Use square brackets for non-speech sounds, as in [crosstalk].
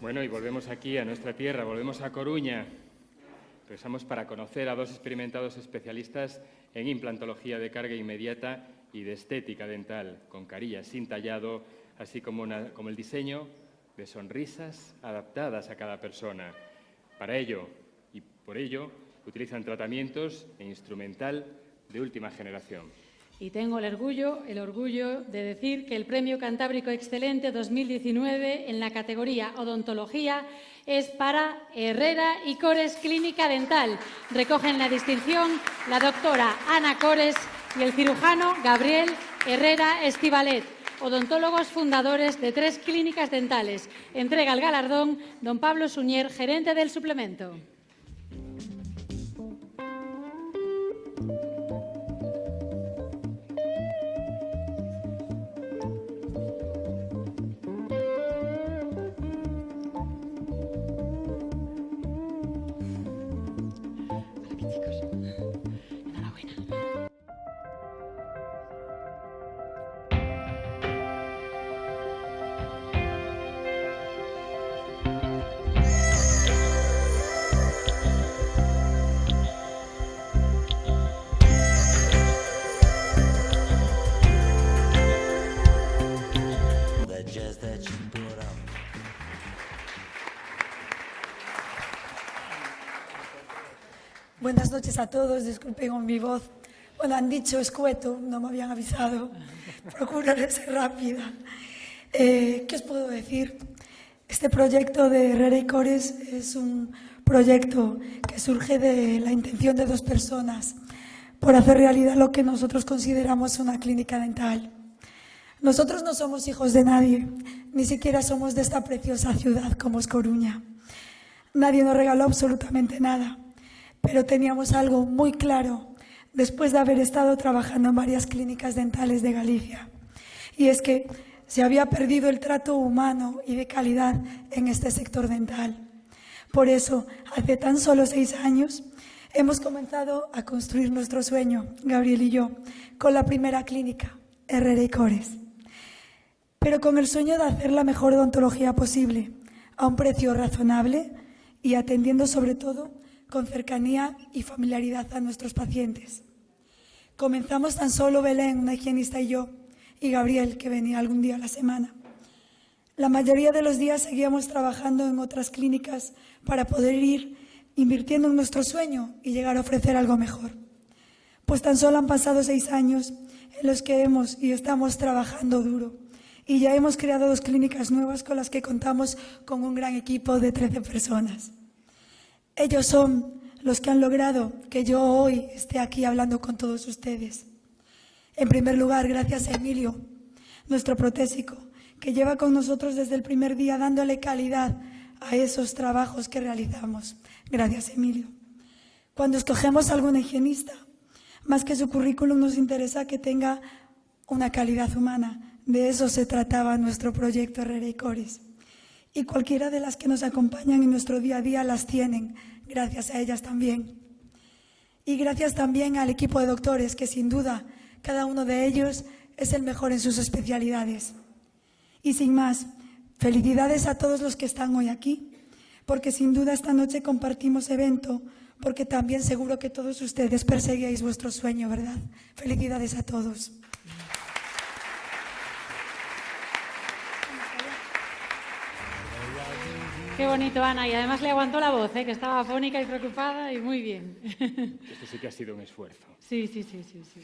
Bueno, y volvemos aquí a nuestra tierra, volvemos a Coruña. Regresamos para conocer a dos experimentados especialistas en implantología de carga inmediata y de estética dental, con carillas sin tallado, así como, como el diseño de sonrisas adaptadas a cada persona. Para ello y por ello utilizan tratamientos e instrumental de última generación. Y tengo el orgullo, el orgullo de decir que el Premio Cantábrico Excelente 2019 en la categoría Odontología es para Herrera y Cores Clínica Dental. Recogen la distinción la doctora Ana Cores y el cirujano Gabriel Herrera Estivalet, odontólogos fundadores de tres clínicas dentales. Entrega el galardón don Pablo Suñer, gerente del suplemento. Buenas noches a todos, disculpen con mi voz. Bueno, han dicho escueto, no me habían avisado. [laughs] Procuraré ser rápida. Eh, ¿Qué os puedo decir? Este proyecto de Herrera y Cores es un proyecto que surge de la intención de dos personas por hacer realidad lo que nosotros consideramos una clínica dental. Nosotros no somos hijos de nadie, ni siquiera somos de esta preciosa ciudad como es Coruña. Nadie nos regaló absolutamente nada pero teníamos algo muy claro después de haber estado trabajando en varias clínicas dentales de Galicia. Y es que se había perdido el trato humano y de calidad en este sector dental. Por eso, hace tan solo seis años, hemos comenzado a construir nuestro sueño, Gabriel y yo, con la primera clínica, Herrera y Cores. Pero con el sueño de hacer la mejor odontología posible, a un precio razonable y atendiendo sobre todo con cercanía y familiaridad a nuestros pacientes. Comenzamos tan solo Belén, una higienista y yo, y Gabriel, que venía algún día a la semana. La mayoría de los días seguíamos trabajando en otras clínicas para poder ir invirtiendo en nuestro sueño y llegar a ofrecer algo mejor. Pues tan solo han pasado seis años en los que hemos y estamos trabajando duro y ya hemos creado dos clínicas nuevas con las que contamos con un gran equipo de 13 personas. Ellos son los que han logrado que yo hoy esté aquí hablando con todos ustedes. En primer lugar, gracias a Emilio, nuestro protésico, que lleva con nosotros desde el primer día dándole calidad a esos trabajos que realizamos. Gracias, Emilio. Cuando escogemos a algún higienista, más que su currículum nos interesa que tenga una calidad humana. De eso se trataba nuestro proyecto Herrera y Cores y cualquiera de las que nos acompañan en nuestro día a día las tienen, gracias a ellas también. Y gracias también al equipo de doctores, que sin duda cada uno de ellos es el mejor en sus especialidades. Y sin más, felicidades a todos los que están hoy aquí, porque sin duda esta noche compartimos evento, porque también seguro que todos ustedes perseguíais vuestro sueño, ¿verdad? Felicidades a todos. Qué bonito, Ana. Y además le aguantó la voz, ¿eh? que estaba afónica y preocupada y muy bien. Esto sí que ha sido un esfuerzo. Sí, sí, sí, sí. sí.